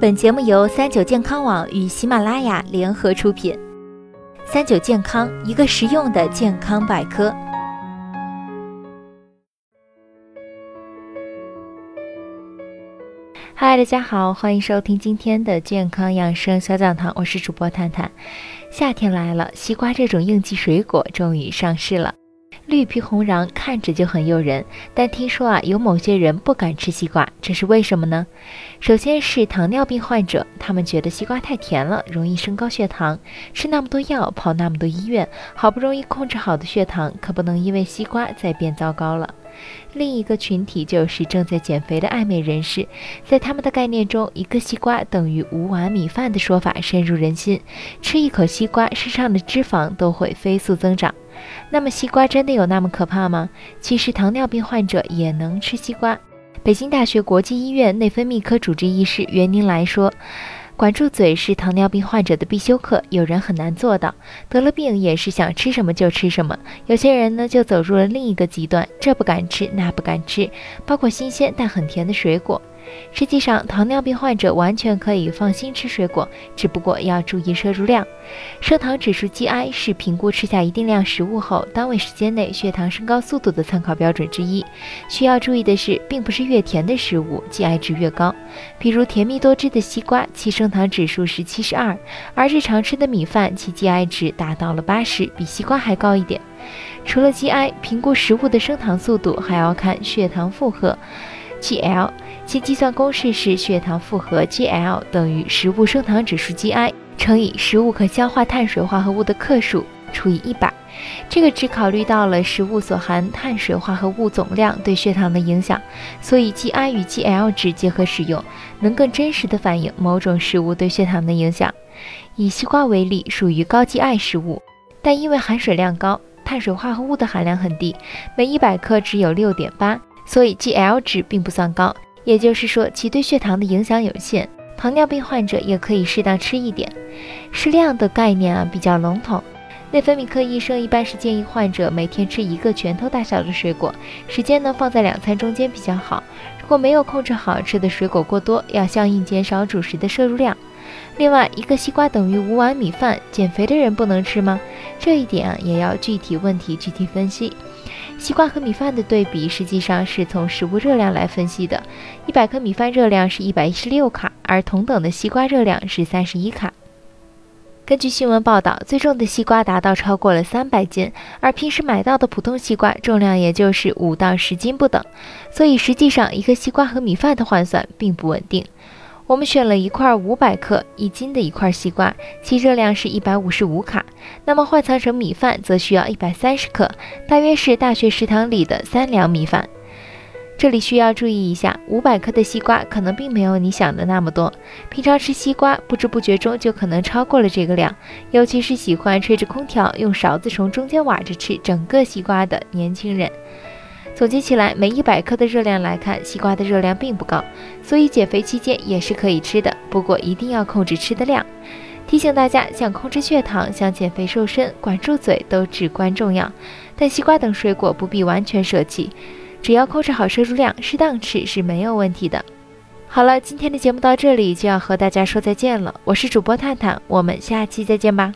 本节目由三九健康网与喜马拉雅联合出品。三九健康，一个实用的健康百科。嗨，大家好，欢迎收听今天的健康养生小讲堂，我是主播探探。夏天来了，西瓜这种应季水果终于上市了。绿皮红瓤，看着就很诱人，但听说啊，有某些人不敢吃西瓜，这是为什么呢？首先是糖尿病患者，他们觉得西瓜太甜了，容易升高血糖，吃那么多药，跑那么多医院，好不容易控制好的血糖，可不能因为西瓜再变糟糕了。另一个群体就是正在减肥的爱美人士，在他们的概念中，一个西瓜等于五碗米饭的说法深入人心，吃一口西瓜，身上的脂肪都会飞速增长。那么西瓜真的有那么可怕吗？其实糖尿病患者也能吃西瓜。北京大学国际医院内分泌科主治医师袁宁来说。管住嘴是糖尿病患者的必修课，有人很难做到。得了病也是想吃什么就吃什么，有些人呢就走入了另一个极端，这不敢吃那不敢吃，包括新鲜但很甜的水果。实际上，糖尿病患者完全可以放心吃水果，只不过要注意摄入量。升糖指数 GI 是评估吃下一定量食物后单位时间内血糖升高速度的参考标准之一。需要注意的是，并不是越甜的食物 GI 值越高。比如甜蜜多汁的西瓜，其升糖指数是七十二，而日常吃的米饭，其 GI 值达到了八十，比西瓜还高一点。除了 GI，评估食物的升糖速度还要看血糖负荷。GL，其计算公式是血糖负荷 GL 等于食物升糖指数 GI 乘以食物可消化碳水化合物的克数除以一百。这个只考虑到了食物所含碳水化合物总量对血糖的影响，所以 GI 与 GL 值结合使用，能更真实的反映某种食物对血糖的影响。以西瓜为例，属于高 GI 食物，但因为含水量高，碳水化合物的含量很低，每一百克只有六点八。所以 GL 值并不算高，也就是说其对血糖的影响有限。糖尿病患者也可以适当吃一点。适量的概念啊比较笼统，内分泌科医生一般是建议患者每天吃一个拳头大小的水果，时间呢放在两餐中间比较好。如果没有控制好吃的水果过多，要相应减少主食的摄入量。另外，一个西瓜等于五碗米饭，减肥的人不能吃吗？这一点啊也要具体问题具体分析。西瓜和米饭的对比实际上是从食物热量来分析的，一百克米饭热量是一百一十六卡，而同等的西瓜热量是三十一卡。根据新闻报道，最重的西瓜达到超过了三百斤，而平时买到的普通西瓜重量也就是五到十斤不等，所以实际上一个西瓜和米饭的换算并不稳定。我们选了一块五百克一斤的一块西瓜，其热量是一百五十五卡。那么换算成米饭，则需要一百三十克，大约是大学食堂里的三两米饭。这里需要注意一下，五百克的西瓜可能并没有你想的那么多。平常吃西瓜，不知不觉中就可能超过了这个量，尤其是喜欢吹着空调，用勺子从中间挖着吃整个西瓜的年轻人。总结起来，每一百克的热量来看，西瓜的热量并不高，所以减肥期间也是可以吃的。不过一定要控制吃的量。提醒大家，想控制血糖、想减肥瘦身、管住嘴都至关重要。但西瓜等水果不必完全舍弃，只要控制好摄入量，适当吃是没有问题的。好了，今天的节目到这里就要和大家说再见了。我是主播探探，我们下期再见吧。